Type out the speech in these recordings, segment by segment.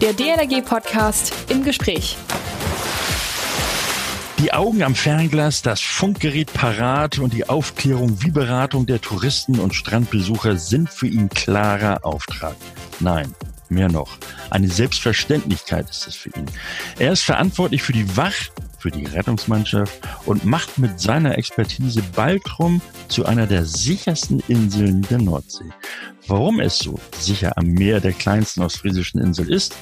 Der DLRG-Podcast im Gespräch. Die Augen am Fernglas, das Funkgerät parat und die Aufklärung wie Beratung der Touristen und Strandbesucher sind für ihn klarer Auftrag. Nein, mehr noch. Eine Selbstverständlichkeit ist es für ihn. Er ist verantwortlich für die Wach- für die Rettungsmannschaft und macht mit seiner Expertise Baltrum zu einer der sichersten Inseln der Nordsee. Warum es so sicher am Meer der kleinsten ostfriesischen Insel ist,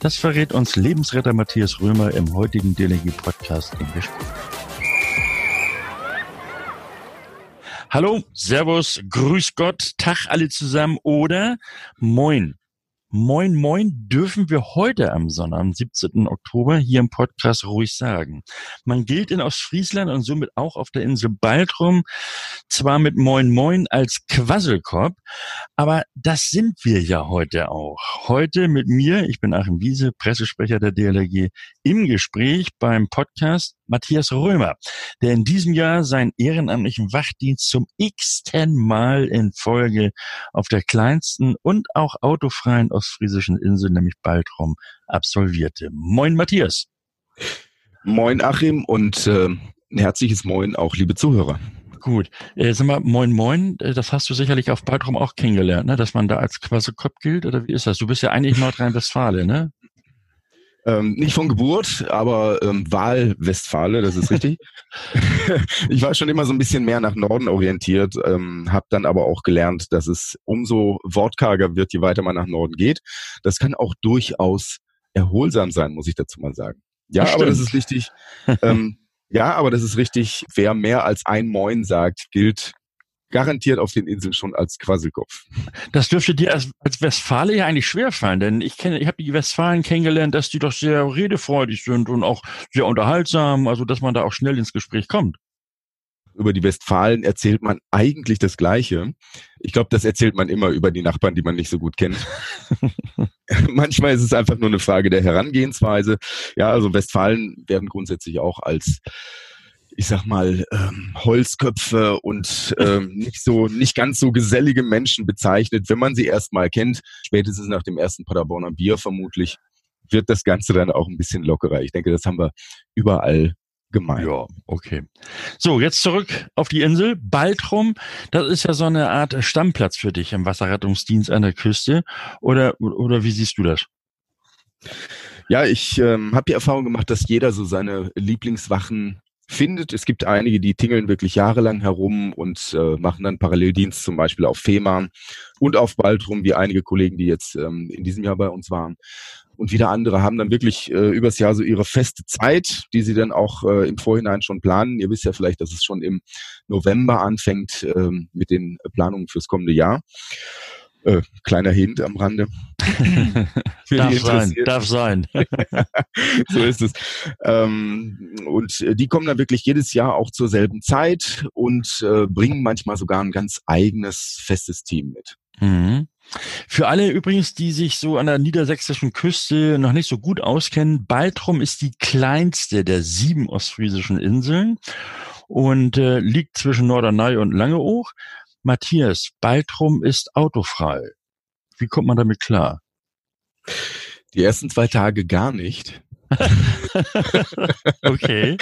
das verrät uns Lebensretter Matthias Römer im heutigen DLG-Podcast im Gespräch. Hallo, Servus, Grüß Gott, Tag alle zusammen oder Moin. Moin Moin dürfen wir heute am Sonntag, am 17. Oktober, hier im Podcast ruhig sagen. Man gilt in Ostfriesland und somit auch auf der Insel Baltrum zwar mit Moin Moin als Quasselkopf, aber das sind wir ja heute auch. Heute mit mir, ich bin Achim Wiese, Pressesprecher der DLRG, im Gespräch beim Podcast Matthias Römer, der in diesem Jahr seinen ehrenamtlichen Wachdienst zum x-ten Mal in Folge auf der kleinsten und auch autofreien ostfriesischen Insel, nämlich Baltrum, absolvierte. Moin Matthias. Moin Achim und äh, ein herzliches Moin auch liebe Zuhörer. Gut. Äh, sag mal, moin moin, äh, das hast du sicherlich auf Baltrum auch kennengelernt, ne? dass man da als Quasselkopf gilt, oder wie ist das? Du bist ja eigentlich Nordrhein-Westfalen, ne? Ähm, nicht von Geburt, aber ähm, Wahlwestfale, das ist richtig. ich war schon immer so ein bisschen mehr nach Norden orientiert, ähm, habe dann aber auch gelernt, dass es umso wortkarger wird, je weiter man nach Norden geht. Das kann auch durchaus erholsam sein, muss ich dazu mal sagen. Ja, das aber das ist richtig. ähm, ja, aber das ist richtig. Wer mehr als ein Moin sagt, gilt garantiert auf den Inseln schon als Quasselkopf. Das dürfte dir als, als Westfale ja eigentlich schwerfallen, denn ich kenne, ich habe die Westfalen kennengelernt, dass die doch sehr redefreudig sind und auch sehr unterhaltsam, also dass man da auch schnell ins Gespräch kommt. Über die Westfalen erzählt man eigentlich das Gleiche. Ich glaube, das erzählt man immer über die Nachbarn, die man nicht so gut kennt. Manchmal ist es einfach nur eine Frage der Herangehensweise. Ja, also Westfalen werden grundsätzlich auch als ich sag mal, ähm, Holzköpfe und ähm, nicht so, nicht ganz so gesellige Menschen bezeichnet. Wenn man sie erstmal kennt, spätestens nach dem ersten Paderborner Bier vermutlich, wird das Ganze dann auch ein bisschen lockerer. Ich denke, das haben wir überall gemeint. Ja, okay. So, jetzt zurück auf die Insel. Baltrum, das ist ja so eine Art Stammplatz für dich im Wasserrettungsdienst an der Küste. Oder, oder wie siehst du das? Ja, ich ähm, habe die Erfahrung gemacht, dass jeder so seine Lieblingswachen findet. Es gibt einige, die tingeln wirklich jahrelang herum und äh, machen dann Paralleldienst zum Beispiel auf Fehmarn und auf Baltrum, wie einige Kollegen, die jetzt ähm, in diesem Jahr bei uns waren. Und wieder andere haben dann wirklich äh, übers Jahr so ihre feste Zeit, die sie dann auch äh, im Vorhinein schon planen. Ihr wisst ja vielleicht, dass es schon im November anfängt äh, mit den Planungen fürs kommende Jahr. Äh, kleiner Hint am Rande. darf sein, darf sein. so ist es. Ähm, und die kommen dann wirklich jedes Jahr auch zur selben Zeit und äh, bringen manchmal sogar ein ganz eigenes festes Team mit. Mhm. Für alle übrigens, die sich so an der niedersächsischen Küste noch nicht so gut auskennen, Baltrum ist die kleinste der sieben ostfriesischen Inseln und äh, liegt zwischen Norderney und Langeoog. Matthias, Baltrum ist autofrei. Wie kommt man damit klar? Die ersten zwei Tage gar nicht. okay.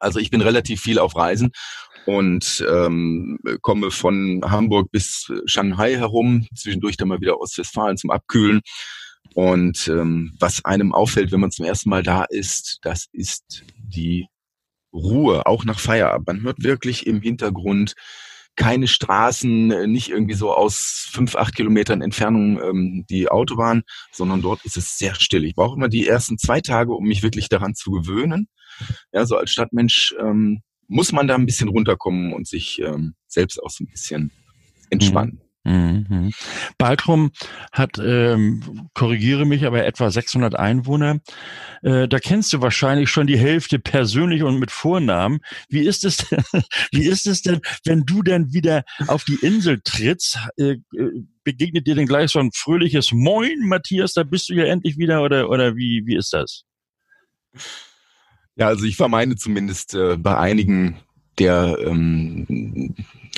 Also ich bin relativ viel auf Reisen und ähm, komme von Hamburg bis Shanghai herum, zwischendurch dann mal wieder Ostwestfalen zum Abkühlen. Und ähm, was einem auffällt, wenn man zum ersten Mal da ist, das ist die Ruhe, auch nach Feierabend. Man hört wirklich im Hintergrund keine Straßen, äh, nicht irgendwie so aus fünf, acht Kilometern Entfernung ähm, die Autobahn, sondern dort ist es sehr still. Ich brauche immer die ersten zwei Tage, um mich wirklich daran zu gewöhnen. Ja, so als Stadtmensch ähm, muss man da ein bisschen runterkommen und sich ähm, selbst auch so ein bisschen entspannen. Mhm. Baltrum hat, ähm, korrigiere mich, aber etwa 600 Einwohner. Äh, da kennst du wahrscheinlich schon die Hälfte persönlich und mit Vornamen. Wie ist es denn, wie ist es denn, wenn du denn wieder auf die Insel trittst? Äh, äh, begegnet dir denn gleich so ein fröhliches Moin, Matthias, da bist du ja endlich wieder oder, oder wie, wie ist das? Ja, also ich vermeide zumindest äh, bei einigen der ähm,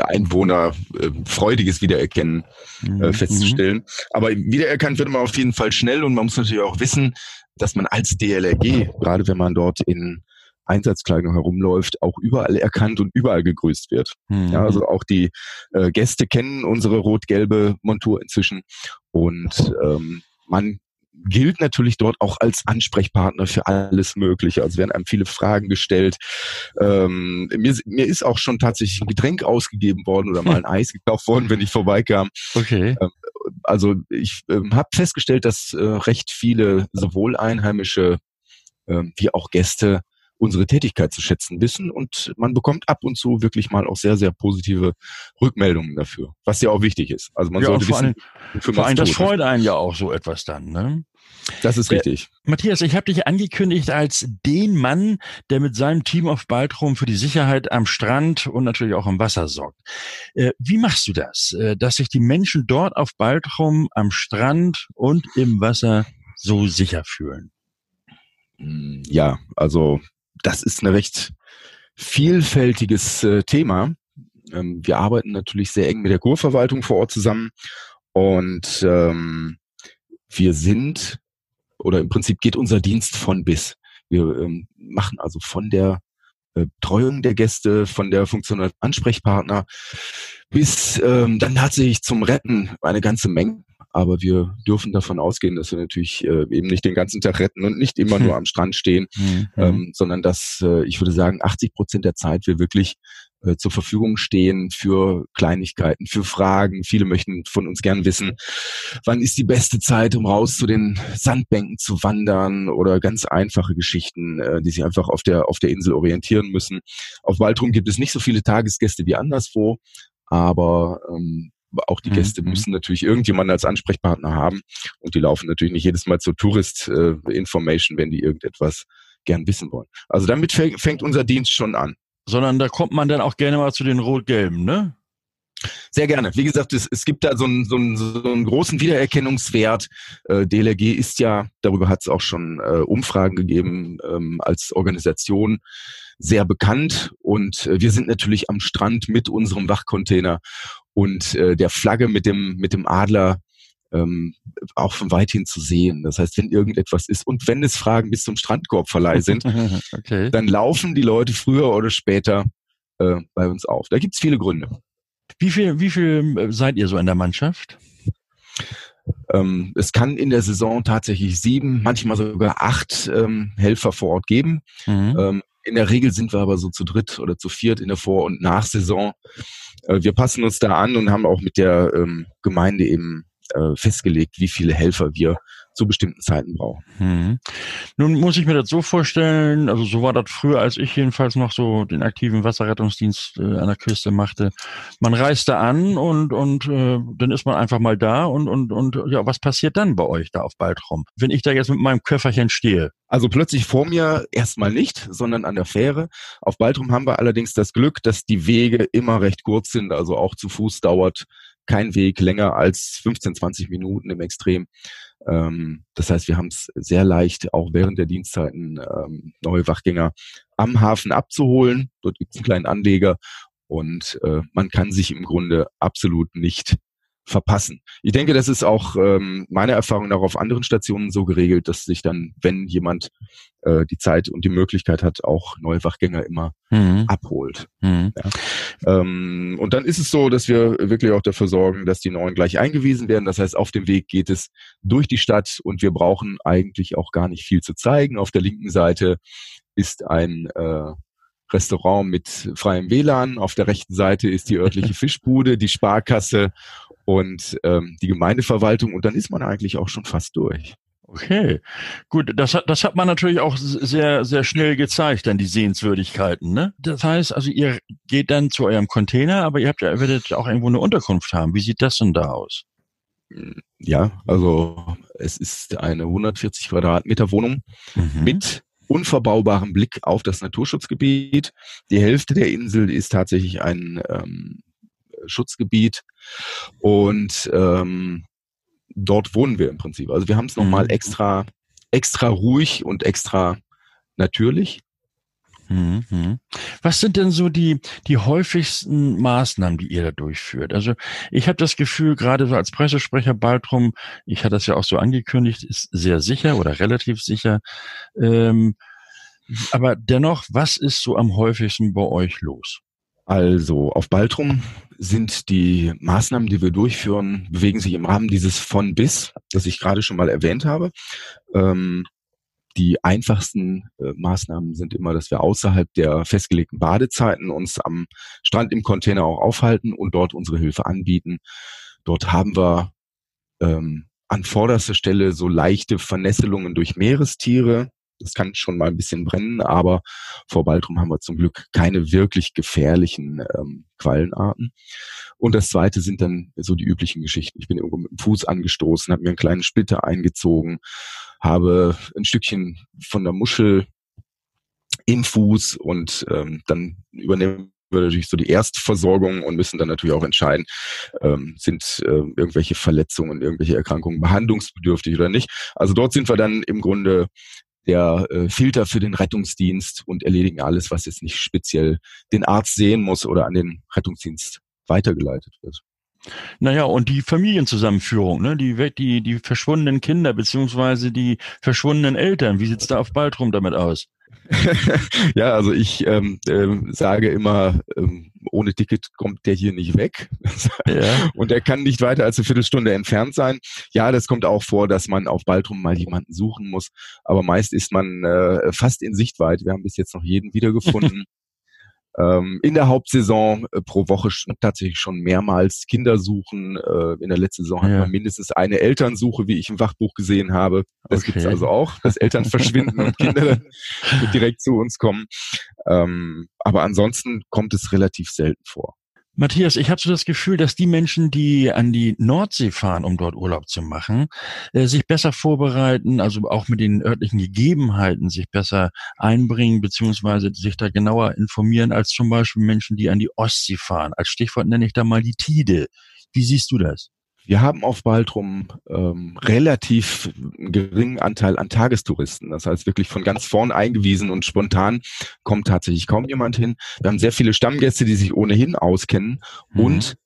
Einwohner äh, freudiges Wiedererkennen äh, mhm. festzustellen. Aber wiedererkannt wird man auf jeden Fall schnell und man muss natürlich auch wissen, dass man als DLRG, gerade wenn man dort in Einsatzkleidung herumläuft, auch überall erkannt und überall gegrüßt wird. Mhm. Ja, also auch die äh, Gäste kennen unsere rot-gelbe Montur inzwischen und ähm, man gilt natürlich dort auch als Ansprechpartner für alles Mögliche. Also werden einem viele Fragen gestellt. Ähm, mir, mir ist auch schon tatsächlich ein Getränk ausgegeben worden oder mal ein Eis gekauft worden, wenn ich vorbeikam. Okay. Ähm, also ich ähm, habe festgestellt, dass äh, recht viele sowohl Einheimische äh, wie auch Gäste unsere Tätigkeit zu schätzen wissen und man bekommt ab und zu wirklich mal auch sehr, sehr positive Rückmeldungen dafür, was ja auch wichtig ist. Also man ja, sollte wissen, allem, für vor allem das freut einen ja auch so etwas dann, ne? Das ist richtig. Äh, Matthias, ich habe dich angekündigt als den Mann, der mit seinem Team auf Baltrum für die Sicherheit am Strand und natürlich auch im Wasser sorgt. Äh, wie machst du das, äh, dass sich die Menschen dort auf Baltrum am Strand und im Wasser so sicher fühlen? Ja, also das ist ein recht vielfältiges äh, Thema. Ähm, wir arbeiten natürlich sehr eng mit der Kurverwaltung vor Ort zusammen und ähm, wir sind oder im Prinzip geht unser Dienst von bis. Wir ähm, machen also von der äh, Betreuung der Gäste, von der Funktion als Ansprechpartner bis ähm, dann tatsächlich zum Retten eine ganze Menge aber wir dürfen davon ausgehen, dass wir natürlich äh, eben nicht den ganzen Tag retten und nicht immer nur am Strand stehen, mhm. ähm, sondern dass äh, ich würde sagen, 80 Prozent der Zeit wir wirklich äh, zur Verfügung stehen für Kleinigkeiten, für Fragen. Viele möchten von uns gern wissen, wann ist die beste Zeit, um raus zu den Sandbänken zu wandern oder ganz einfache Geschichten, äh, die sich einfach auf der, auf der Insel orientieren müssen. Auf Baltrum gibt es nicht so viele Tagesgäste wie anderswo, aber ähm, auch die Gäste mhm. müssen natürlich irgendjemanden als Ansprechpartner haben und die laufen natürlich nicht jedes Mal zur Tourist äh, Information, wenn die irgendetwas gern wissen wollen. Also damit fängt unser Dienst schon an. Sondern da kommt man dann auch gerne mal zu den Rot-Gelben, ne? Sehr gerne. Wie gesagt, es, es gibt da so einen, so, einen, so einen großen Wiedererkennungswert. Äh, DLRG ist ja, darüber hat es auch schon äh, Umfragen gegeben, ähm, als Organisation sehr bekannt. Und äh, wir sind natürlich am Strand mit unserem Wachcontainer und äh, der Flagge mit dem, mit dem Adler ähm, auch von weit hin zu sehen. Das heißt, wenn irgendetwas ist und wenn es Fragen bis zum Strandkorbverleih sind, okay. dann laufen die Leute früher oder später äh, bei uns auf. Da gibt's viele Gründe. Wie viel, wie viel äh, seid ihr so in der Mannschaft? Ähm, es kann in der Saison tatsächlich sieben, manchmal sogar acht ähm, Helfer vor Ort geben. Mhm. Ähm, in der Regel sind wir aber so zu dritt oder zu viert in der Vor- und Nachsaison. Äh, wir passen uns da an und haben auch mit der ähm, Gemeinde eben äh, festgelegt, wie viele Helfer wir zu bestimmten Zeiten brauchen. Hm. Nun muss ich mir das so vorstellen, also so war das früher, als ich jedenfalls noch so den aktiven Wasserrettungsdienst äh, an der Küste machte. Man reist da an und und äh, dann ist man einfach mal da und und und ja, was passiert dann bei euch da auf Baltrum, wenn ich da jetzt mit meinem Köfferchen stehe? Also plötzlich vor mir erstmal nicht, sondern an der Fähre. Auf Baltrum haben wir allerdings das Glück, dass die Wege immer recht kurz sind, also auch zu Fuß dauert kein Weg länger als 15, 20 Minuten im Extrem. Ähm, das heißt, wir haben es sehr leicht, auch während der Dienstzeiten ähm, neue Wachgänger am Hafen abzuholen. Dort gibt es einen kleinen Anleger und äh, man kann sich im Grunde absolut nicht verpassen. Ich denke, das ist auch ähm, meine Erfahrung auch auf anderen Stationen so geregelt, dass sich dann, wenn jemand äh, die Zeit und die Möglichkeit hat, auch neue Wachgänger immer mhm. abholt. Mhm. Ja. Ähm, und dann ist es so, dass wir wirklich auch dafür sorgen, dass die Neuen gleich eingewiesen werden. Das heißt, auf dem Weg geht es durch die Stadt und wir brauchen eigentlich auch gar nicht viel zu zeigen. Auf der linken Seite ist ein äh, Restaurant mit freiem WLAN. Auf der rechten Seite ist die örtliche Fischbude, die Sparkasse und ähm, die Gemeindeverwaltung und dann ist man eigentlich auch schon fast durch. Okay, gut, das hat, das hat man natürlich auch sehr, sehr schnell gezeigt, dann die Sehenswürdigkeiten. Ne? Das heißt, also ihr geht dann zu eurem Container, aber ihr habt ja, werdet auch irgendwo eine Unterkunft haben. Wie sieht das denn da aus? Ja, also es ist eine 140 Quadratmeter Wohnung mhm. mit unverbaubarem Blick auf das Naturschutzgebiet. Die Hälfte der Insel ist tatsächlich ein ähm, Schutzgebiet und ähm, dort wohnen wir im Prinzip. Also wir haben es nochmal mhm. extra, extra ruhig und extra natürlich. Mhm. Was sind denn so die, die häufigsten Maßnahmen, die ihr da durchführt? Also ich habe das Gefühl, gerade so als Pressesprecher Baltrum, ich hatte das ja auch so angekündigt, ist sehr sicher oder relativ sicher. Ähm, aber dennoch, was ist so am häufigsten bei euch los? Also auf Baltrum sind die Maßnahmen, die wir durchführen, bewegen sich im Rahmen dieses von bis, das ich gerade schon mal erwähnt habe. Ähm, die einfachsten äh, Maßnahmen sind immer, dass wir außerhalb der festgelegten Badezeiten uns am Strand im Container auch aufhalten und dort unsere Hilfe anbieten. Dort haben wir ähm, an vorderster Stelle so leichte Vernässelungen durch Meerestiere. Das kann schon mal ein bisschen brennen, aber vor Baltrum haben wir zum Glück keine wirklich gefährlichen ähm, Quallenarten. Und das zweite sind dann so die üblichen Geschichten. Ich bin irgendwo mit dem Fuß angestoßen, habe mir einen kleinen Splitter eingezogen, habe ein Stückchen von der Muschel im Fuß und ähm, dann übernehmen wir natürlich so die Erstversorgung und müssen dann natürlich auch entscheiden, ähm, sind äh, irgendwelche Verletzungen, irgendwelche Erkrankungen behandlungsbedürftig oder nicht. Also dort sind wir dann im Grunde der äh, Filter für den Rettungsdienst und erledigen alles, was jetzt nicht speziell den Arzt sehen muss oder an den Rettungsdienst weitergeleitet wird. Naja, und die Familienzusammenführung, ne? die, die, die verschwundenen Kinder beziehungsweise die verschwundenen Eltern, wie sieht's da auf Baltrum damit aus? ja, also ich ähm, äh, sage immer, ähm, ohne Ticket kommt der hier nicht weg. ja. Und er kann nicht weiter als eine Viertelstunde entfernt sein. Ja, das kommt auch vor, dass man auf Baltrum mal jemanden suchen muss. Aber meist ist man äh, fast in Sichtweite. Wir haben bis jetzt noch jeden wiedergefunden. ähm, in der Hauptsaison äh, pro Woche tatsächlich schon mehrmals Kinder suchen. Äh, in der letzten Saison ja. hatten wir mindestens eine Elternsuche, wie ich im Wachbuch gesehen habe. Das okay. gibt's also auch, dass Eltern verschwinden und Kinder direkt zu uns kommen. Ähm, aber ansonsten kommt es relativ selten vor. Matthias, ich habe so das Gefühl, dass die Menschen, die an die Nordsee fahren, um dort Urlaub zu machen, äh, sich besser vorbereiten, also auch mit den örtlichen Gegebenheiten sich besser einbringen, beziehungsweise sich da genauer informieren, als zum Beispiel Menschen, die an die Ostsee fahren. Als Stichwort nenne ich da mal die Tide. Wie siehst du das? Wir haben auf Baltrum ähm, relativ geringen Anteil an Tagestouristen. Das heißt wirklich von ganz vorn eingewiesen und spontan kommt tatsächlich kaum jemand hin. Wir haben sehr viele Stammgäste, die sich ohnehin auskennen mhm. und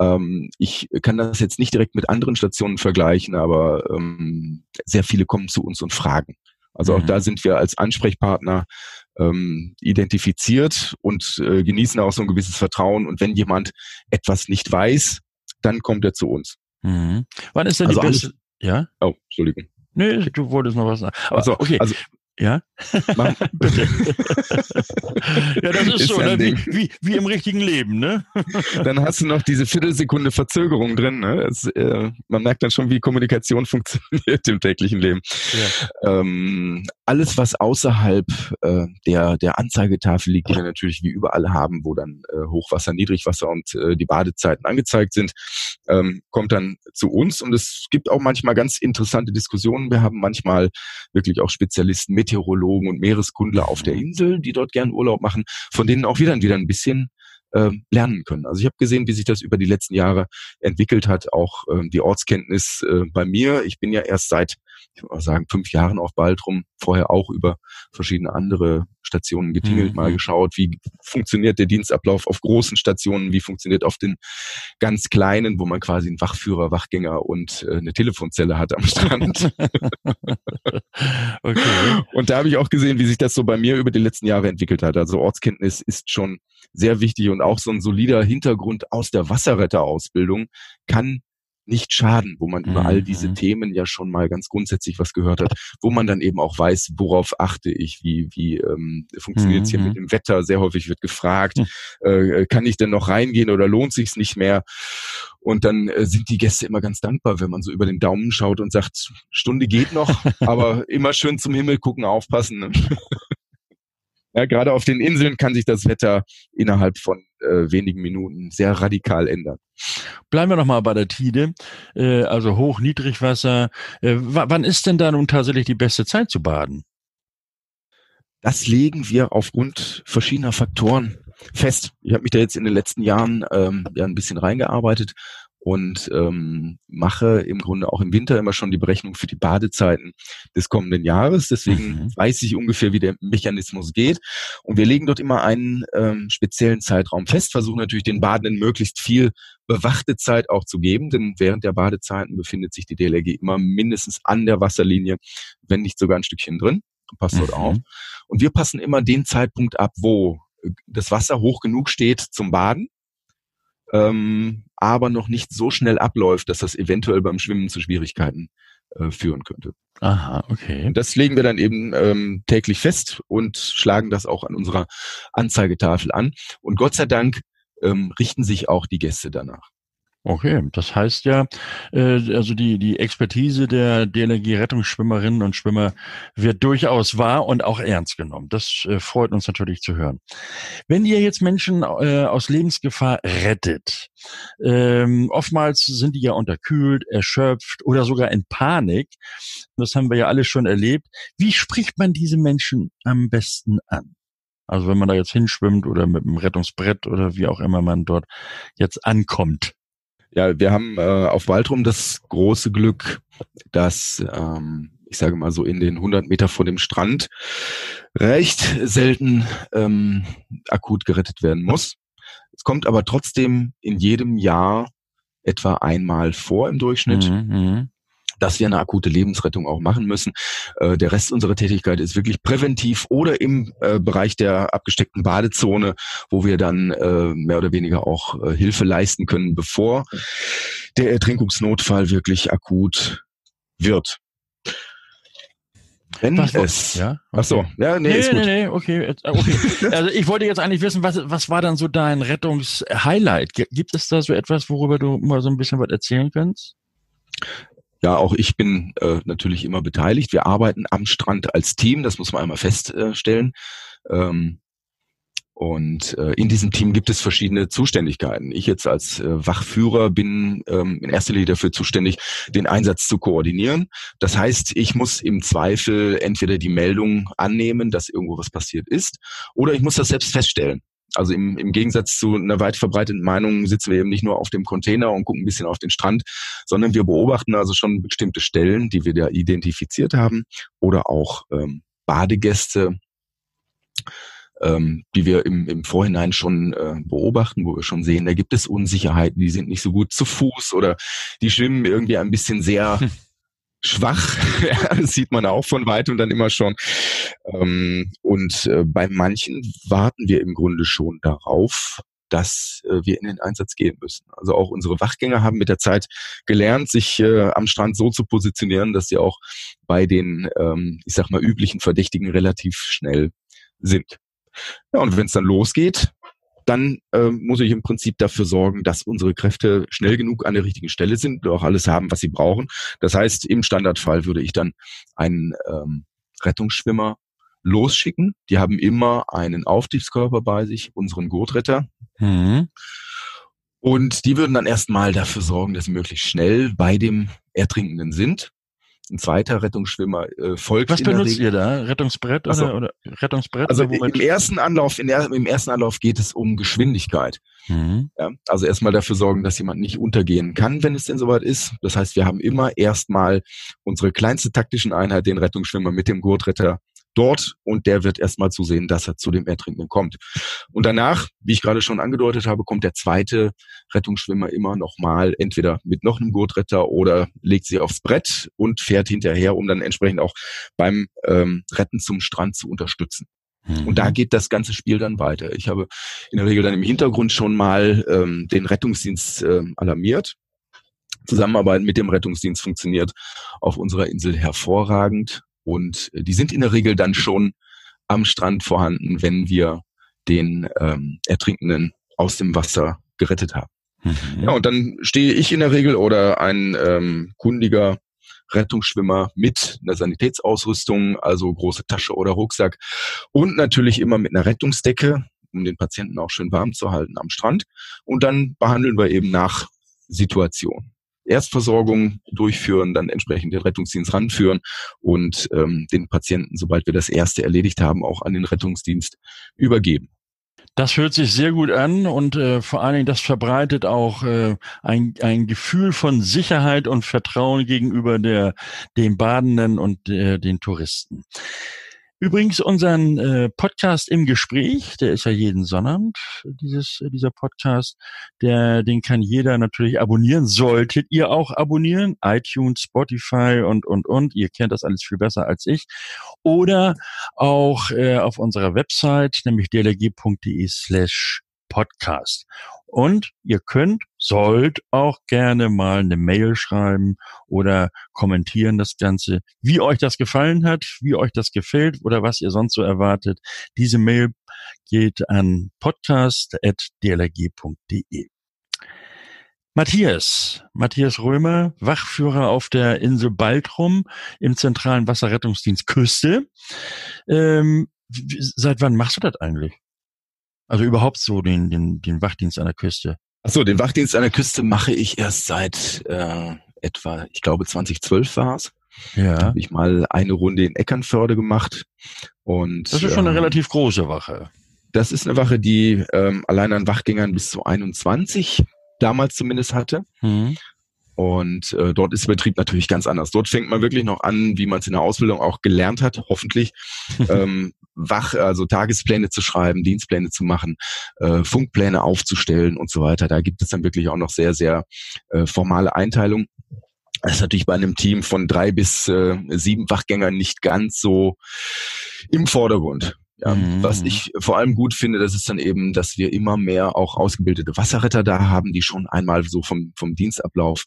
ähm, ich kann das jetzt nicht direkt mit anderen Stationen vergleichen, aber ähm, sehr viele kommen zu uns und fragen. Also auch mhm. da sind wir als Ansprechpartner ähm, identifiziert und äh, genießen auch so ein gewisses Vertrauen. Und wenn jemand etwas nicht weiß, dann kommt er zu uns. Mhm. Wann ist denn also die beste? Ja? Oh, Entschuldigung. Nee, du wolltest noch was sagen. Aber, also, okay. Also, ja? Bitte. ja, das ist, ist so, ne? wie, wie, wie, im richtigen Leben, ne? dann hast du noch diese Viertelsekunde Verzögerung drin, ne? Es, äh, man merkt dann schon, wie Kommunikation funktioniert im täglichen Leben. Ja. Ähm, alles, was außerhalb äh, der, der Anzeigetafel liegt, die wir natürlich wie überall haben, wo dann äh, Hochwasser, Niedrigwasser und äh, die Badezeiten angezeigt sind, ähm, kommt dann zu uns. Und es gibt auch manchmal ganz interessante Diskussionen. Wir haben manchmal wirklich auch Spezialisten, Meteorologen und Meereskundler auf der Insel, die dort gern Urlaub machen, von denen auch wieder, wieder ein bisschen äh, lernen können. Also ich habe gesehen, wie sich das über die letzten Jahre entwickelt hat, auch äh, die Ortskenntnis äh, bei mir. Ich bin ja erst seit ich würde mal sagen, fünf Jahren auf Baltrum, vorher auch über verschiedene andere Stationen getingelt, mhm. mal geschaut, wie funktioniert der Dienstablauf auf großen Stationen, wie funktioniert auf den ganz kleinen, wo man quasi einen Wachführer, Wachgänger und äh, eine Telefonzelle hat am Strand. okay. Und da habe ich auch gesehen, wie sich das so bei mir über die letzten Jahre entwickelt hat. Also Ortskenntnis ist schon sehr wichtig und auch so ein solider Hintergrund aus der Wasserretterausbildung kann nicht schaden, wo man mhm. über all diese mhm. Themen ja schon mal ganz grundsätzlich was gehört hat, wo man dann eben auch weiß, worauf achte ich, wie, wie ähm, funktioniert es mhm. hier mit dem Wetter. Sehr häufig wird gefragt, mhm. äh, kann ich denn noch reingehen oder lohnt sich's nicht mehr? Und dann äh, sind die Gäste immer ganz dankbar, wenn man so über den Daumen schaut und sagt, Stunde geht noch, aber immer schön zum Himmel gucken, aufpassen. Ja, gerade auf den Inseln kann sich das Wetter innerhalb von äh, wenigen Minuten sehr radikal ändern. Bleiben wir nochmal bei der Tide, äh, also Hoch-, Niedrigwasser. Äh, wann ist denn da nun tatsächlich die beste Zeit zu baden? Das legen wir aufgrund verschiedener Faktoren fest. Ich habe mich da jetzt in den letzten Jahren ähm, ja ein bisschen reingearbeitet und ähm, mache im Grunde auch im Winter immer schon die Berechnung für die Badezeiten des kommenden Jahres. Deswegen mhm. weiß ich ungefähr, wie der Mechanismus geht. Und wir legen dort immer einen ähm, speziellen Zeitraum fest, versuchen natürlich den Badenden möglichst viel bewachte Zeit auch zu geben, denn während der Badezeiten befindet sich die DLRG immer mindestens an der Wasserlinie, wenn nicht sogar ein Stückchen drin. Passt dort mhm. auf. Und wir passen immer den Zeitpunkt ab, wo das Wasser hoch genug steht zum Baden ähm, aber noch nicht so schnell abläuft, dass das eventuell beim Schwimmen zu Schwierigkeiten äh, führen könnte. Aha, okay. Und das legen wir dann eben ähm, täglich fest und schlagen das auch an unserer Anzeigetafel an. Und Gott sei Dank ähm, richten sich auch die Gäste danach. Okay, das heißt ja, äh, also die, die Expertise der DLRG-Rettungsschwimmerinnen und Schwimmer wird durchaus wahr und auch ernst genommen. Das äh, freut uns natürlich zu hören. Wenn ihr jetzt Menschen äh, aus Lebensgefahr rettet, ähm, oftmals sind die ja unterkühlt, erschöpft oder sogar in Panik. Das haben wir ja alle schon erlebt. Wie spricht man diese Menschen am besten an? Also wenn man da jetzt hinschwimmt oder mit dem Rettungsbrett oder wie auch immer man dort jetzt ankommt. Ja, wir haben äh, auf Waldrum das große Glück, dass ähm, ich sage mal so in den 100 Meter vor dem Strand recht selten ähm, akut gerettet werden muss. Es kommt aber trotzdem in jedem Jahr etwa einmal vor im Durchschnitt. Mhm, mhm dass wir eine akute Lebensrettung auch machen müssen. Äh, der Rest unserer Tätigkeit ist wirklich präventiv oder im äh, Bereich der abgesteckten Badezone, wo wir dann äh, mehr oder weniger auch äh, Hilfe leisten können, bevor der Ertrinkungsnotfall wirklich akut wird. Wenn was, es. Ja? Okay. Ach so, ja, nee, nee, ist gut. nee, nee, okay. okay. Also ich wollte jetzt eigentlich wissen, was, was war dann so dein Rettungshighlight? Gibt es da so etwas, worüber du mal so ein bisschen was erzählen kannst? Ja, auch ich bin äh, natürlich immer beteiligt. Wir arbeiten am Strand als Team, das muss man einmal feststellen. Ähm, und äh, in diesem Team gibt es verschiedene Zuständigkeiten. Ich jetzt als äh, Wachführer bin ähm, in erster Linie dafür zuständig, den Einsatz zu koordinieren. Das heißt, ich muss im Zweifel entweder die Meldung annehmen, dass irgendwo was passiert ist, oder ich muss das selbst feststellen. Also im, im Gegensatz zu einer weit verbreiteten Meinung sitzen wir eben nicht nur auf dem Container und gucken ein bisschen auf den Strand, sondern wir beobachten also schon bestimmte Stellen, die wir da identifiziert haben oder auch ähm, Badegäste, ähm, die wir im, im Vorhinein schon äh, beobachten, wo wir schon sehen, da gibt es Unsicherheiten, die sind nicht so gut zu Fuß oder die schwimmen irgendwie ein bisschen sehr schwach. das sieht man auch von weitem dann immer schon. Ähm, und äh, bei manchen warten wir im Grunde schon darauf, dass äh, wir in den Einsatz gehen müssen. Also auch unsere Wachgänger haben mit der Zeit gelernt, sich äh, am Strand so zu positionieren, dass sie auch bei den, ähm, ich sag mal, üblichen Verdächtigen relativ schnell sind. Ja, und wenn es dann losgeht, dann äh, muss ich im Prinzip dafür sorgen, dass unsere Kräfte schnell genug an der richtigen Stelle sind und auch alles haben, was sie brauchen. Das heißt, im Standardfall würde ich dann einen ähm, Rettungsschwimmer losschicken. Die haben immer einen Auftriebskörper bei sich, unseren Gurtretter. Mhm. Und die würden dann erstmal dafür sorgen, dass sie möglichst schnell bei dem Ertrinkenden sind ein zweiter Rettungsschwimmer äh, folgt. Was benutzt ihr da? Rettungsbrett oder, oder Rettungsbrett? Also im ersten Anlauf, der, im ersten Anlauf geht es um Geschwindigkeit. Mhm. Ja, also erstmal dafür sorgen, dass jemand nicht untergehen kann, wenn es denn soweit ist. Das heißt, wir haben immer erstmal unsere kleinste taktischen Einheit, den Rettungsschwimmer mit dem Gurtretter dort und der wird erstmal zusehen, dass er zu dem Ertrinkenden kommt. Und danach, wie ich gerade schon angedeutet habe, kommt der zweite Rettungsschwimmer immer nochmal entweder mit noch einem Gurtretter oder legt sie aufs Brett und fährt hinterher, um dann entsprechend auch beim ähm, Retten zum Strand zu unterstützen. Und da mhm. geht das ganze Spiel dann weiter. Ich habe in der Regel dann im Hintergrund schon mal ähm, den Rettungsdienst äh, alarmiert. Zusammenarbeit mit dem Rettungsdienst funktioniert auf unserer Insel hervorragend. Und äh, die sind in der Regel dann schon am Strand vorhanden, wenn wir den ähm, Ertrinkenden aus dem Wasser gerettet haben. Mhm. Ja, und dann stehe ich in der Regel oder ein ähm, kundiger Rettungsschwimmer mit einer Sanitätsausrüstung, also große Tasche oder Rucksack und natürlich immer mit einer Rettungsdecke, um den Patienten auch schön warm zu halten am Strand. Und dann behandeln wir eben nach Situation. Erstversorgung durchführen, dann entsprechend den Rettungsdienst ranführen und ähm, den Patienten, sobald wir das erste erledigt haben, auch an den Rettungsdienst übergeben. Das hört sich sehr gut an und äh, vor allen Dingen das verbreitet auch äh, ein, ein Gefühl von Sicherheit und Vertrauen gegenüber der, den Badenden und äh, den Touristen. Übrigens unseren äh, Podcast im Gespräch, der ist ja jeden Sonnabend, dieses, äh, dieser Podcast, der, den kann jeder natürlich abonnieren. Solltet ihr auch abonnieren? iTunes, Spotify und, und, und. Ihr kennt das alles viel besser als ich. Oder auch äh, auf unserer Website, nämlich dlg.de slash Podcast. Und ihr könnt, sollt auch gerne mal eine Mail schreiben oder kommentieren das Ganze, wie euch das gefallen hat, wie euch das gefällt oder was ihr sonst so erwartet. Diese Mail geht an podcast.dlg.de. Matthias, Matthias Römer, Wachführer auf der Insel Baltrum im zentralen Wasserrettungsdienst Küste. Ähm, seit wann machst du das eigentlich? Also überhaupt so den, den, den Wachdienst an der Küste. Ach so, den Wachdienst an der Küste mache ich erst seit äh, etwa, ich glaube 2012 war es. Ja. Habe ich mal eine Runde in Eckernförde gemacht. Und, das ist schon eine ähm, relativ große Wache. Das ist eine Wache, die ähm, allein an Wachgängern bis zu 21 damals zumindest hatte. Mhm. Und äh, dort ist der Betrieb natürlich ganz anders. Dort fängt man wirklich noch an, wie man es in der Ausbildung auch gelernt hat, hoffentlich, ähm, wach, also Tagespläne zu schreiben, Dienstpläne zu machen, äh, Funkpläne aufzustellen und so weiter. Da gibt es dann wirklich auch noch sehr, sehr äh, formale Einteilungen. Das ist natürlich bei einem Team von drei bis äh, sieben Wachgängern nicht ganz so im Vordergrund. Ja, mhm. Was ich vor allem gut finde, das ist dann eben, dass wir immer mehr auch ausgebildete Wasserretter da haben, die schon einmal so vom, vom Dienstablauf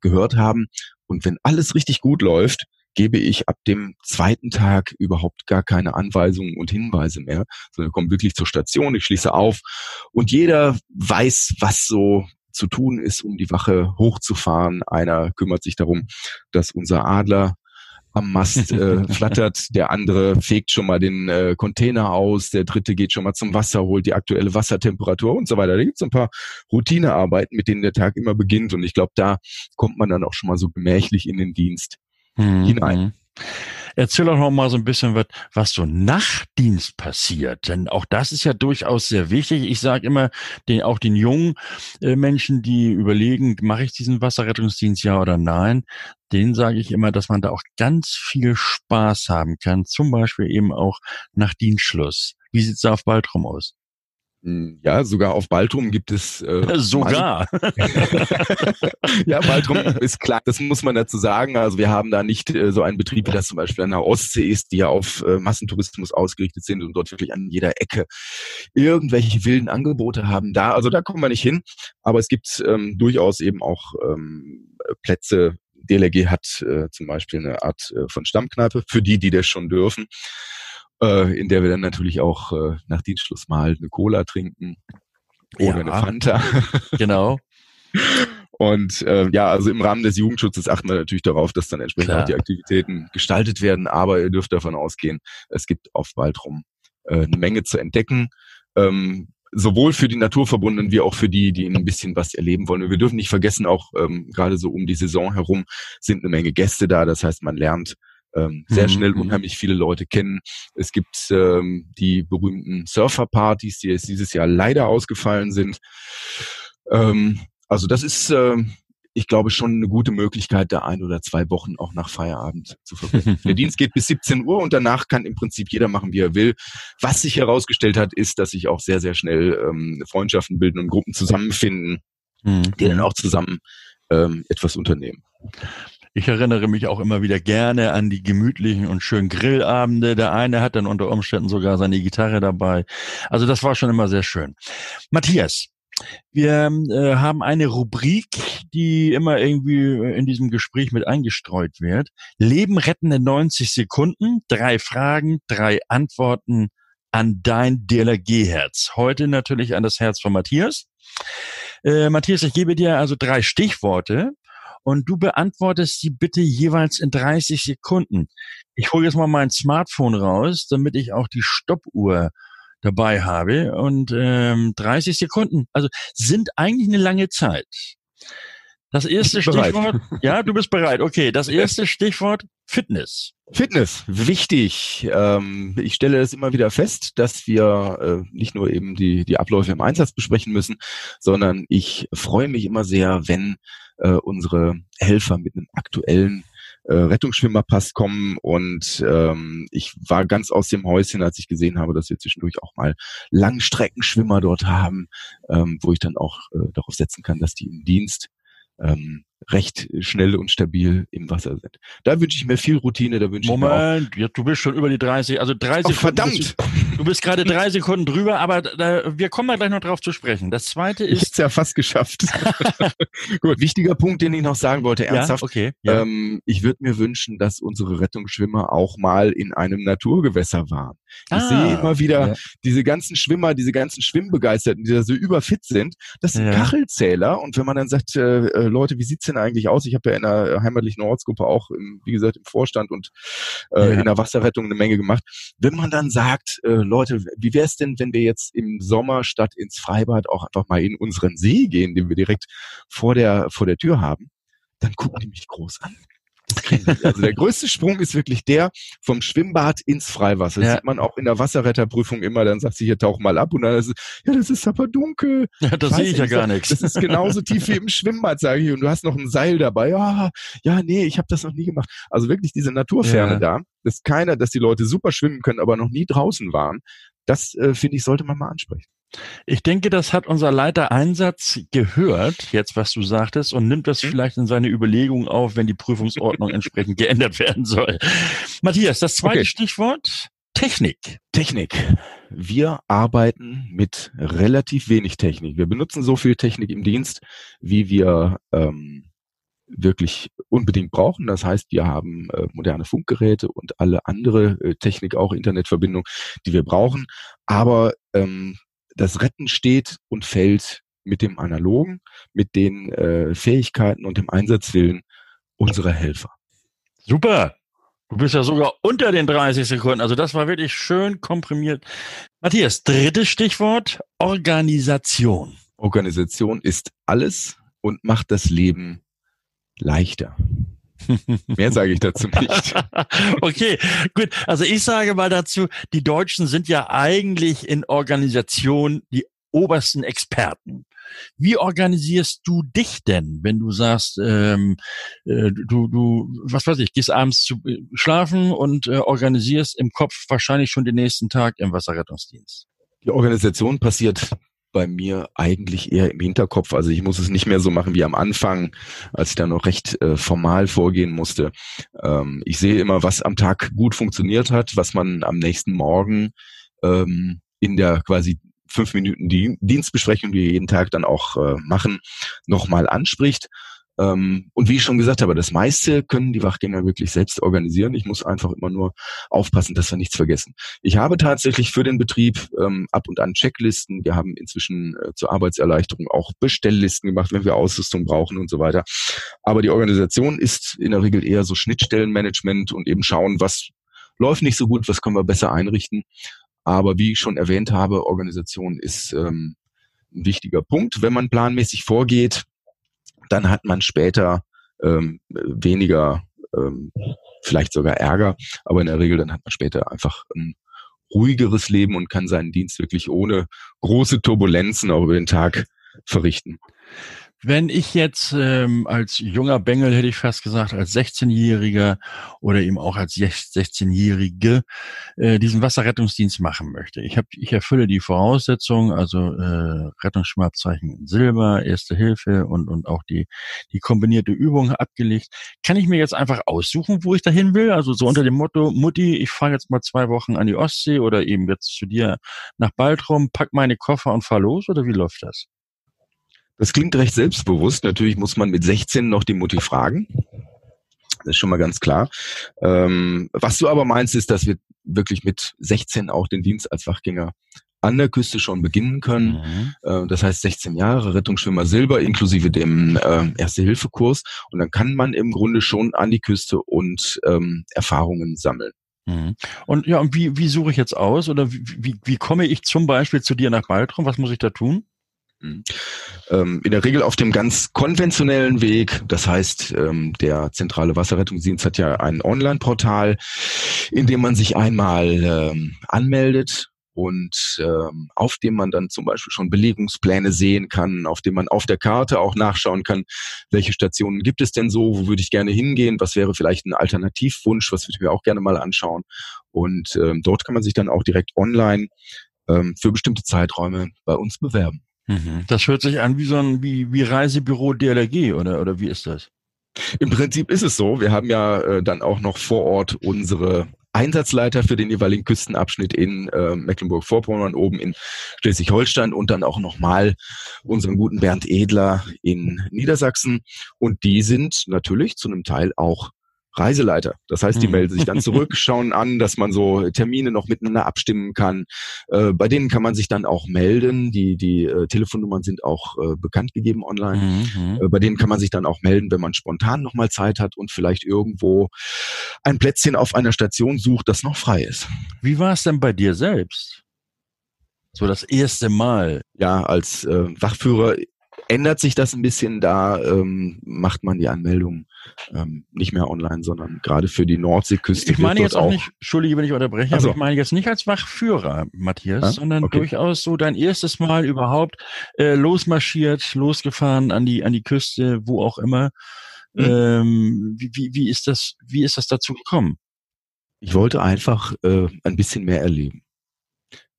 gehört haben. Und wenn alles richtig gut läuft, gebe ich ab dem zweiten Tag überhaupt gar keine Anweisungen und Hinweise mehr, sondern komme wirklich zur Station, ich schließe auf und jeder weiß, was so zu tun ist, um die Wache hochzufahren. Einer kümmert sich darum, dass unser Adler am Mast äh, flattert, der andere fegt schon mal den äh, Container aus, der dritte geht schon mal zum Wasser, holt die aktuelle Wassertemperatur und so weiter. Da gibt es ein paar Routinearbeiten, mit denen der Tag immer beginnt und ich glaube, da kommt man dann auch schon mal so gemächlich in den Dienst mhm. hinein. Erzähl doch noch mal so ein bisschen, was, was so Nachtdienst passiert. Denn auch das ist ja durchaus sehr wichtig. Ich sage immer, den, auch den jungen äh, Menschen, die überlegen, mache ich diesen Wasserrettungsdienst ja oder nein, denen sage ich immer, dass man da auch ganz viel Spaß haben kann. Zum Beispiel eben auch nach Dienstschluss. Wie sieht's da auf Baltrum aus? Hm, ja, sogar auf Baltrum gibt es. Äh, sogar. ja, Baltrum ist klar, das muss man dazu sagen. Also wir haben da nicht äh, so einen Betrieb, wie das zum Beispiel an der Ostsee ist, die ja auf äh, Massentourismus ausgerichtet sind und dort wirklich an jeder Ecke irgendwelche wilden Angebote haben. Da, also da kommen wir nicht hin. Aber es gibt ähm, durchaus eben auch ähm, Plätze. DLRG hat äh, zum Beispiel eine Art äh, von Stammkneipe für die, die das schon dürfen äh, in der wir dann natürlich auch äh, nach Dienstschluss mal eine Cola trinken oder ja, eine Fanta. genau. Und äh, ja, also im Rahmen des Jugendschutzes achten wir natürlich darauf, dass dann entsprechend Klar. auch die Aktivitäten gestaltet werden. Aber ihr dürft davon ausgehen, es gibt auf Waldrum äh, eine Menge zu entdecken. Ähm, sowohl für die Naturverbundenen wie auch für die, die ein bisschen was erleben wollen. Und wir dürfen nicht vergessen, auch ähm, gerade so um die Saison herum sind eine Menge Gäste da. Das heißt, man lernt ähm, sehr mhm. schnell mhm. unheimlich viele Leute kennen. Es gibt ähm, die berühmten Surferpartys, die jetzt dieses Jahr leider ausgefallen sind. Ähm, also das ist, äh, ich glaube, schon eine gute Möglichkeit, da ein oder zwei Wochen auch nach Feierabend zu verbringen. Der Dienst geht bis 17 Uhr und danach kann im Prinzip jeder machen, wie er will. Was sich herausgestellt hat, ist, dass sich auch sehr, sehr schnell ähm, Freundschaften bilden und Gruppen zusammenfinden, mhm. die dann auch zusammen ähm, etwas unternehmen. Ich erinnere mich auch immer wieder gerne an die gemütlichen und schönen Grillabende. Der eine hat dann unter Umständen sogar seine Gitarre dabei. Also das war schon immer sehr schön. Matthias, wir äh, haben eine Rubrik, die immer irgendwie in diesem Gespräch mit eingestreut wird. Leben rettende 90 Sekunden, drei Fragen, drei Antworten an dein DLRG-Herz. Heute natürlich an das Herz von Matthias. Äh, Matthias, ich gebe dir also drei Stichworte und du beantwortest die bitte jeweils in 30 Sekunden. Ich hole jetzt mal mein Smartphone raus, damit ich auch die Stoppuhr dabei habe. Und ähm, 30 Sekunden, also sind eigentlich eine lange Zeit. Das erste Stichwort, ja, du bist bereit. Okay, das erste Stichwort Fitness. Fitness, wichtig. Ähm, ich stelle das immer wieder fest, dass wir äh, nicht nur eben die, die Abläufe im Einsatz besprechen müssen, sondern ich freue mich immer sehr, wenn äh, unsere Helfer mit einem aktuellen äh, Rettungsschwimmerpass kommen. Und ähm, ich war ganz aus dem Häuschen, als ich gesehen habe, dass wir zwischendurch auch mal Langstreckenschwimmer dort haben, ähm, wo ich dann auch äh, darauf setzen kann, dass die im Dienst ähm, recht schnell und stabil im Wasser sind. Da wünsche ich mir viel Routine, da wünsche Moment, ich mir auch, du bist schon über die 30, also 30 oh, verdammt! Bist, du bist gerade drei Sekunden drüber, aber da, wir kommen da gleich noch drauf zu sprechen. Das zweite ist. Ich ja fast geschafft. Gut, wichtiger Punkt, den ich noch sagen wollte, ernsthaft. Ja, okay. Ja. Ähm, ich würde mir wünschen, dass unsere Rettungsschwimmer auch mal in einem Naturgewässer waren. Ich ah, sehe immer wieder ja. diese ganzen Schwimmer, diese ganzen Schwimmbegeisterten, die da so überfit sind. Das sind ja. Kachelzähler. Und wenn man dann sagt, äh, äh Leute, wie sieht's denn eigentlich aus? Ich habe ja in der heimatlichen Ortsgruppe auch, im, wie gesagt, im Vorstand und äh, ja. in der Wasserrettung eine Menge gemacht. Wenn man dann sagt, äh, Leute, wie wäre es denn, wenn wir jetzt im Sommer statt ins Freibad auch einfach mal in unseren See gehen, den wir direkt vor der, vor der Tür haben? Dann gucken die mich groß an. Also der größte Sprung ist wirklich der vom Schwimmbad ins Freiwasser. Das ja. sieht man auch in der Wasserretterprüfung immer. Dann sagt sie, hier tauch mal ab und dann ist es, ja, das ist aber dunkel. Ja, da sehe ich ja gar nichts. Das ist genauso tief wie im Schwimmbad, sage ich. Und du hast noch ein Seil dabei. Ja, ja, nee, ich habe das noch nie gemacht. Also wirklich diese Naturferne ja. da, dass keiner, dass die Leute super schwimmen können, aber noch nie draußen waren. Das äh, finde ich sollte man mal ansprechen. Ich denke, das hat unser Leiter Einsatz gehört, jetzt was du sagtest, und nimmt das mhm. vielleicht in seine Überlegungen auf, wenn die Prüfungsordnung entsprechend geändert werden soll. Matthias, das zweite okay. Stichwort, Technik. Technik. Wir arbeiten mit relativ wenig Technik. Wir benutzen so viel Technik im Dienst, wie wir ähm, wirklich unbedingt brauchen. Das heißt, wir haben äh, moderne Funkgeräte und alle andere äh, Technik, auch Internetverbindung, die wir brauchen. Aber ähm, das Retten steht und fällt mit dem Analogen, mit den äh, Fähigkeiten und dem Einsatzwillen unserer Helfer. Super. Du bist ja sogar unter den 30 Sekunden. Also das war wirklich schön komprimiert. Matthias, drittes Stichwort, Organisation. Organisation ist alles und macht das Leben leichter. Mehr sage ich dazu nicht. okay, gut. Also ich sage mal dazu, die Deutschen sind ja eigentlich in Organisation die obersten Experten. Wie organisierst du dich denn, wenn du sagst, ähm, äh, du, du, was weiß ich, gehst abends zu äh, schlafen und äh, organisierst im Kopf wahrscheinlich schon den nächsten Tag im Wasserrettungsdienst? Die Organisation passiert bei mir eigentlich eher im Hinterkopf. Also ich muss es nicht mehr so machen wie am Anfang, als ich da noch recht äh, formal vorgehen musste. Ähm, ich sehe immer, was am Tag gut funktioniert hat, was man am nächsten Morgen ähm, in der quasi fünf Minuten Dienstbesprechung, die wir jeden Tag dann auch äh, machen, nochmal anspricht. Ähm, und wie ich schon gesagt habe, das meiste können die Wachgänger wirklich selbst organisieren. Ich muss einfach immer nur aufpassen, dass wir nichts vergessen. Ich habe tatsächlich für den Betrieb ähm, ab und an Checklisten. Wir haben inzwischen äh, zur Arbeitserleichterung auch Bestelllisten gemacht, wenn wir Ausrüstung brauchen und so weiter. Aber die Organisation ist in der Regel eher so Schnittstellenmanagement und eben schauen, was läuft nicht so gut, was können wir besser einrichten. Aber wie ich schon erwähnt habe, Organisation ist ähm, ein wichtiger Punkt. Wenn man planmäßig vorgeht, dann hat man später ähm, weniger, ähm, vielleicht sogar Ärger, aber in der Regel dann hat man später einfach ein ruhigeres Leben und kann seinen Dienst wirklich ohne große Turbulenzen auch über den Tag verrichten. Wenn ich jetzt ähm, als junger Bengel, hätte ich fast gesagt, als 16-Jähriger oder eben auch als 16-Jährige äh, diesen Wasserrettungsdienst machen möchte, ich, hab, ich erfülle die Voraussetzungen, also äh, Rettungsschwimmabzeichen in Silber, Erste Hilfe und, und auch die, die kombinierte Übung abgelegt, kann ich mir jetzt einfach aussuchen, wo ich dahin will? Also so unter dem Motto, Mutti, ich fahre jetzt mal zwei Wochen an die Ostsee oder eben jetzt zu dir nach Baltrum, pack meine Koffer und fahr los oder wie läuft das? Das klingt recht selbstbewusst. Natürlich muss man mit 16 noch die Mutti fragen. Das ist schon mal ganz klar. Ähm, was du aber meinst, ist, dass wir wirklich mit 16 auch den Dienst als Fachgänger an der Küste schon beginnen können. Mhm. Äh, das heißt 16 Jahre Rettungsschwimmer Silber inklusive dem äh, Erste-Hilfe-Kurs. Und dann kann man im Grunde schon an die Küste und ähm, Erfahrungen sammeln. Mhm. Und ja, und wie, wie suche ich jetzt aus oder wie, wie, wie komme ich zum Beispiel zu dir nach Baltrum? Was muss ich da tun? Mhm. Ähm, in der Regel auf dem ganz konventionellen Weg. Das heißt, ähm, der zentrale Wasserrettungsdienst hat ja ein Online-Portal, in dem man sich einmal ähm, anmeldet und auf dem man dann zum Beispiel schon Belegungspläne sehen kann, auf dem man auf der Karte auch nachschauen kann, welche Stationen gibt es denn so, wo würde ich gerne hingehen, was wäre vielleicht ein Alternativwunsch, was würde ich mir auch gerne mal anschauen. Und dort kann man sich dann auch direkt online für bestimmte Zeiträume bei uns bewerben. Mhm. Das hört sich an wie so ein wie, wie Reisebüro DLRG oder, oder wie ist das? Im Prinzip ist es so. Wir haben ja äh, dann auch noch vor Ort unsere Einsatzleiter für den jeweiligen Küstenabschnitt in äh, Mecklenburg-Vorpommern, oben in Schleswig-Holstein und dann auch nochmal unseren guten Bernd Edler in Niedersachsen. Und die sind natürlich zu einem Teil auch Reiseleiter. Das heißt, die mhm. melden sich dann zurück, schauen an, dass man so Termine noch miteinander abstimmen kann. Äh, bei denen kann man sich dann auch melden. Die, die äh, Telefonnummern sind auch äh, bekannt gegeben online. Mhm. Äh, bei denen kann man sich dann auch melden, wenn man spontan nochmal Zeit hat und vielleicht irgendwo ein Plätzchen auf einer Station sucht, das noch frei ist. Wie war es denn bei dir selbst? So das erste Mal. Ja, als äh, Wachführer ändert sich das ein bisschen. Da ähm, macht man die Anmeldung ähm, nicht mehr online, sondern gerade für die Nordseeküste. Ich meine jetzt auch, auch, nicht, Entschuldige, wenn ich unterbreche, also. aber ich meine jetzt nicht als Wachführer, Matthias, ja? sondern okay. durchaus so dein erstes Mal überhaupt äh, losmarschiert, losgefahren an die an die Küste, wo auch immer. Mhm. Ähm, wie, wie, wie ist das? Wie ist das dazu gekommen? Ich wollte einfach äh, ein bisschen mehr erleben.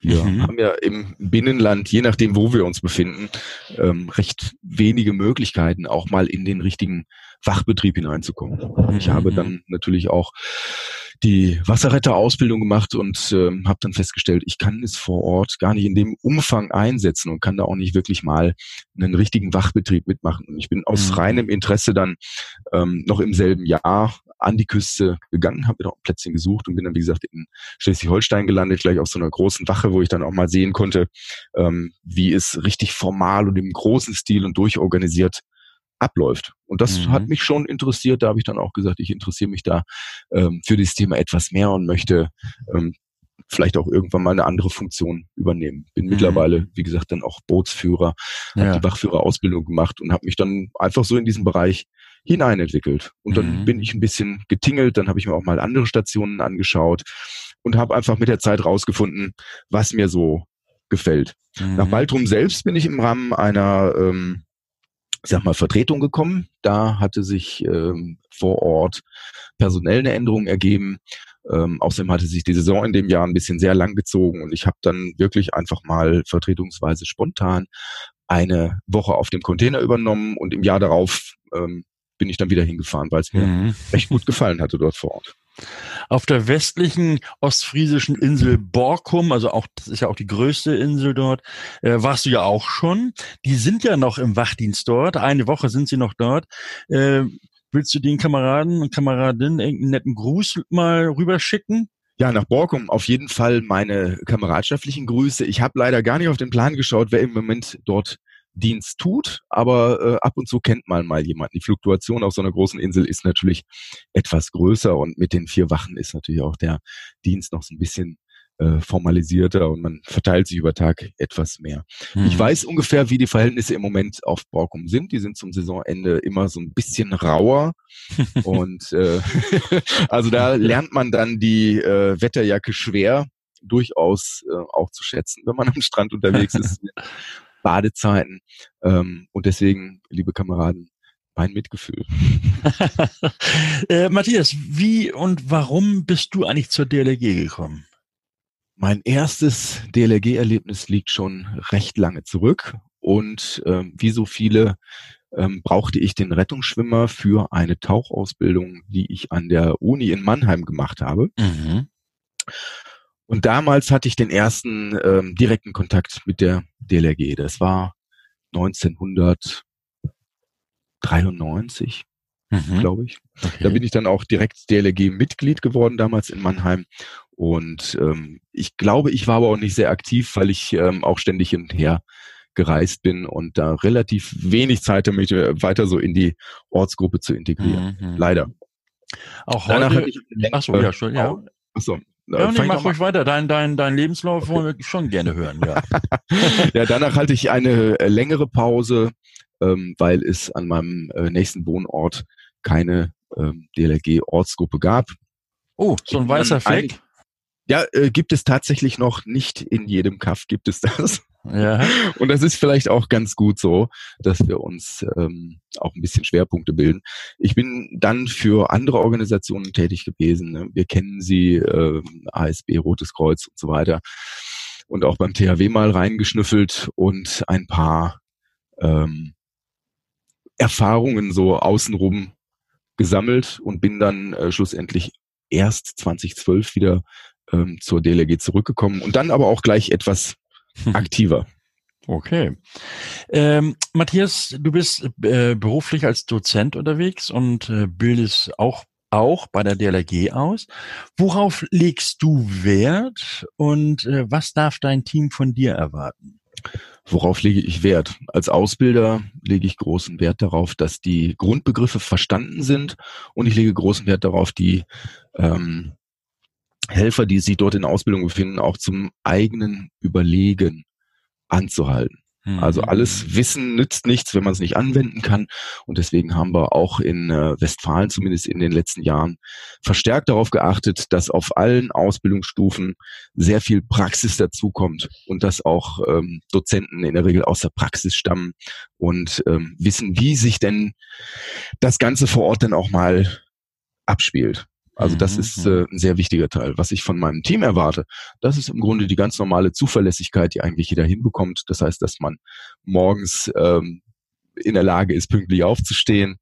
Wir mhm. haben ja im Binnenland, je nachdem, wo wir uns befinden, ähm, recht wenige Möglichkeiten, auch mal in den richtigen Wachbetrieb hineinzukommen. Mhm. Ich habe dann natürlich auch die Wasserretterausbildung gemacht und äh, habe dann festgestellt, ich kann es vor Ort gar nicht in dem Umfang einsetzen und kann da auch nicht wirklich mal einen richtigen Wachbetrieb mitmachen. Und ich bin aus mhm. reinem Interesse dann ähm, noch im selben Jahr an die Küste gegangen, habe mir da ein Plätzchen gesucht und bin dann, wie gesagt, in Schleswig-Holstein gelandet, gleich auf so einer großen Wache, wo ich dann auch mal sehen konnte, ähm, wie es richtig formal und im großen Stil und durchorganisiert abläuft. Und das mhm. hat mich schon interessiert. Da habe ich dann auch gesagt, ich interessiere mich da ähm, für dieses Thema etwas mehr und möchte ähm, vielleicht auch irgendwann mal eine andere Funktion übernehmen. Bin mhm. mittlerweile, wie gesagt, dann auch Bootsführer, ja. habe die Wachführerausbildung gemacht und habe mich dann einfach so in diesen Bereich hineinentwickelt. Und dann mhm. bin ich ein bisschen getingelt, dann habe ich mir auch mal andere Stationen angeschaut und habe einfach mit der Zeit rausgefunden, was mir so gefällt. Mhm. Nach Baltrum selbst bin ich im Rahmen einer ähm, ich sag mal, Vertretung gekommen. Da hatte sich ähm, vor Ort personell eine Änderung ergeben. Ähm, außerdem hatte sich die Saison in dem Jahr ein bisschen sehr lang gezogen und ich habe dann wirklich einfach mal vertretungsweise spontan eine Woche auf dem Container übernommen und im Jahr darauf ähm, bin ich dann wieder hingefahren, weil es mir mhm. recht gut gefallen hatte dort vor Ort. Auf der westlichen ostfriesischen Insel Borkum, also auch, das ist ja auch die größte Insel dort, äh, warst du ja auch schon. Die sind ja noch im Wachdienst dort. Eine Woche sind sie noch dort. Äh, willst du den Kameraden und Kameradinnen irgendeinen netten Gruß mal rüberschicken? Ja, nach Borkum auf jeden Fall meine kameradschaftlichen Grüße. Ich habe leider gar nicht auf den Plan geschaut, wer im Moment dort Dienst tut, aber äh, ab und zu kennt man mal jemanden. Die Fluktuation auf so einer großen Insel ist natürlich etwas größer und mit den vier Wachen ist natürlich auch der Dienst noch so ein bisschen äh, formalisierter und man verteilt sich über Tag etwas mehr. Mhm. Ich weiß ungefähr, wie die Verhältnisse im Moment auf Borkum sind. Die sind zum Saisonende immer so ein bisschen rauer und äh, also da lernt man dann die äh, Wetterjacke schwer durchaus äh, auch zu schätzen, wenn man am Strand unterwegs ist. Badezeiten. Ähm, und deswegen, liebe Kameraden, mein Mitgefühl. äh, Matthias, wie und warum bist du eigentlich zur DLRG gekommen? Mein erstes DLRG-Erlebnis liegt schon recht lange zurück und ähm, wie so viele ähm, brauchte ich den Rettungsschwimmer für eine Tauchausbildung, die ich an der Uni in Mannheim gemacht habe. Mhm. Und damals hatte ich den ersten ähm, direkten Kontakt mit der DLRG. Das war 1993, mhm. glaube ich. Okay. Da bin ich dann auch direkt DLRG-Mitglied geworden, damals in Mannheim. Und ähm, ich glaube, ich war aber auch nicht sehr aktiv, weil ich ähm, auch ständig hin und her gereist bin und da relativ wenig Zeit habe, mich weiter so in die Ortsgruppe zu integrieren. Mhm. Leider. Auch heute. Danach hatte ich, ach so, ja, schon, ja. Achso, Ja, und ich mach ruhig weiter. Dein, dein, dein Lebenslauf okay. wollen wir schon gerne hören, ja. ja, danach halte ich eine äh, längere Pause, ähm, weil es an meinem äh, nächsten Wohnort keine ähm, DLRG-Ortsgruppe gab. Oh, so ein weißer Fleck. Ja, äh, gibt es tatsächlich noch nicht in jedem Kaff gibt es das. Ja. Und das ist vielleicht auch ganz gut so, dass wir uns ähm, auch ein bisschen Schwerpunkte bilden. Ich bin dann für andere Organisationen tätig gewesen. Ne? Wir kennen sie, äh, ASB, Rotes Kreuz und so weiter. Und auch beim THW mal reingeschnüffelt und ein paar ähm, Erfahrungen so außenrum gesammelt und bin dann äh, schlussendlich erst 2012 wieder ähm, zur DLRG zurückgekommen und dann aber auch gleich etwas aktiver. Okay. Ähm, Matthias, du bist äh, beruflich als Dozent unterwegs und äh, bildest auch auch bei der DLRG aus. Worauf legst du Wert und äh, was darf dein Team von dir erwarten? Worauf lege ich Wert? Als Ausbilder lege ich großen Wert darauf, dass die Grundbegriffe verstanden sind und ich lege großen Wert darauf, die ähm, Helfer, die sich dort in Ausbildung befinden, auch zum eigenen Überlegen anzuhalten. Also mhm. alles Wissen nützt nichts, wenn man es nicht anwenden kann. Und deswegen haben wir auch in äh, Westfalen, zumindest in den letzten Jahren, verstärkt darauf geachtet, dass auf allen Ausbildungsstufen sehr viel Praxis dazukommt und dass auch ähm, Dozenten in der Regel aus der Praxis stammen und ähm, wissen, wie sich denn das Ganze vor Ort dann auch mal abspielt. Also das mhm. ist äh, ein sehr wichtiger Teil. Was ich von meinem Team erwarte, das ist im Grunde die ganz normale Zuverlässigkeit, die eigentlich jeder hinbekommt. Das heißt, dass man morgens ähm, in der Lage ist, pünktlich aufzustehen,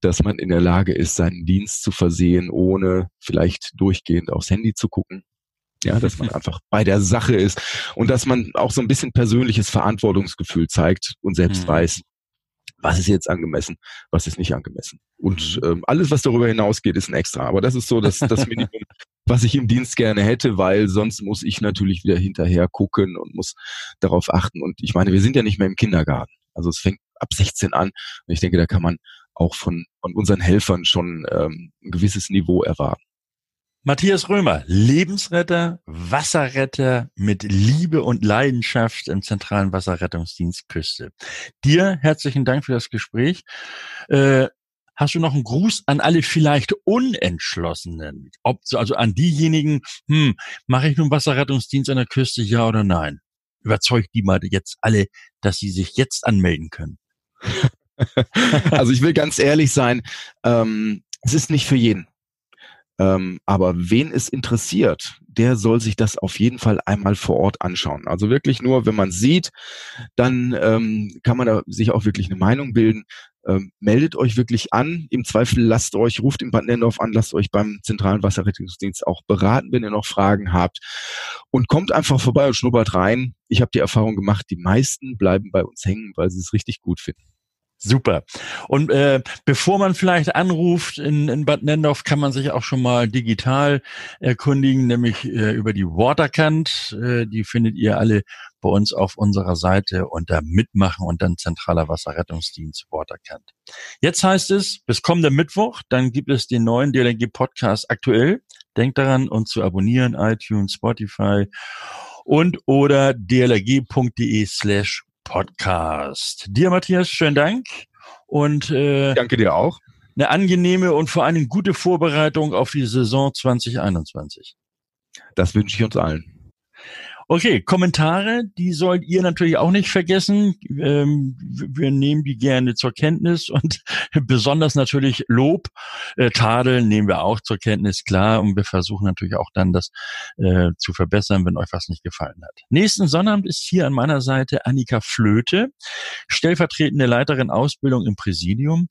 dass man in der Lage ist, seinen Dienst zu versehen, ohne vielleicht durchgehend aufs Handy zu gucken. Ja, dass man einfach bei der Sache ist und dass man auch so ein bisschen persönliches Verantwortungsgefühl zeigt und selbst mhm. weiß, was ist jetzt angemessen, was ist nicht angemessen. Und mhm. ähm, alles, was darüber hinausgeht, ist ein Extra. Aber das ist so das, das Minimum, was ich im Dienst gerne hätte, weil sonst muss ich natürlich wieder hinterher gucken und muss darauf achten. Und ich meine, wir sind ja nicht mehr im Kindergarten. Also es fängt ab 16 an. Und ich denke, da kann man auch von, von unseren Helfern schon ähm, ein gewisses Niveau erwarten. Matthias Römer, Lebensretter, Wasserretter mit Liebe und Leidenschaft im zentralen Wasserrettungsdienst Küste. Dir herzlichen Dank für das Gespräch. Äh, hast du noch einen Gruß an alle vielleicht Unentschlossenen? Ob, also an diejenigen, hm, mache ich nun Wasserrettungsdienst an der Küste, ja oder nein? Überzeugt die mal jetzt alle, dass sie sich jetzt anmelden können. also ich will ganz ehrlich sein, ähm, es ist nicht für jeden. Ähm, aber wen es interessiert, der soll sich das auf jeden Fall einmal vor Ort anschauen. Also wirklich nur, wenn man sieht, dann ähm, kann man da sich auch wirklich eine Meinung bilden. Ähm, meldet euch wirklich an. Im Zweifel lasst euch, ruft im Bad Nendorf an, lasst euch beim zentralen Wasserrettungsdienst auch beraten, wenn ihr noch Fragen habt. Und kommt einfach vorbei und schnuppert rein. Ich habe die Erfahrung gemacht, die meisten bleiben bei uns hängen, weil sie es richtig gut finden. Super. Und äh, bevor man vielleicht anruft in, in Bad Nendorf, kann man sich auch schon mal digital erkundigen, nämlich äh, über die Waterkant. Äh, die findet ihr alle bei uns auf unserer Seite unter Mitmachen und dann Zentraler Wasserrettungsdienst Waterkant. Jetzt heißt es, bis kommender Mittwoch, dann gibt es den neuen DLNG Podcast aktuell. Denkt daran, uns zu abonnieren, iTunes, Spotify und oder dlrg.de slash Podcast. Dir, Matthias, schönen Dank. Und äh, danke dir auch. Eine angenehme und vor allem gute Vorbereitung auf die Saison 2021. Das wünsche ich uns allen. Okay, Kommentare, die sollt ihr natürlich auch nicht vergessen. Ähm, wir nehmen die gerne zur Kenntnis und besonders natürlich Lob, äh, Tadel nehmen wir auch zur Kenntnis, klar. Und wir versuchen natürlich auch dann das äh, zu verbessern, wenn euch was nicht gefallen hat. Nächsten Sonnabend ist hier an meiner Seite Annika Flöte, stellvertretende Leiterin Ausbildung im Präsidium.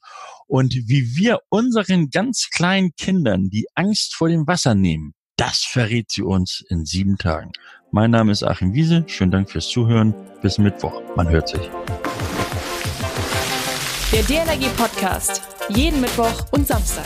Und wie wir unseren ganz kleinen Kindern die Angst vor dem Wasser nehmen, das verrät sie uns in sieben Tagen. Mein Name ist Achim Wiese. Schönen Dank fürs Zuhören. Bis Mittwoch. Man hört sich. Der DLRG Podcast. Jeden Mittwoch und Samstag.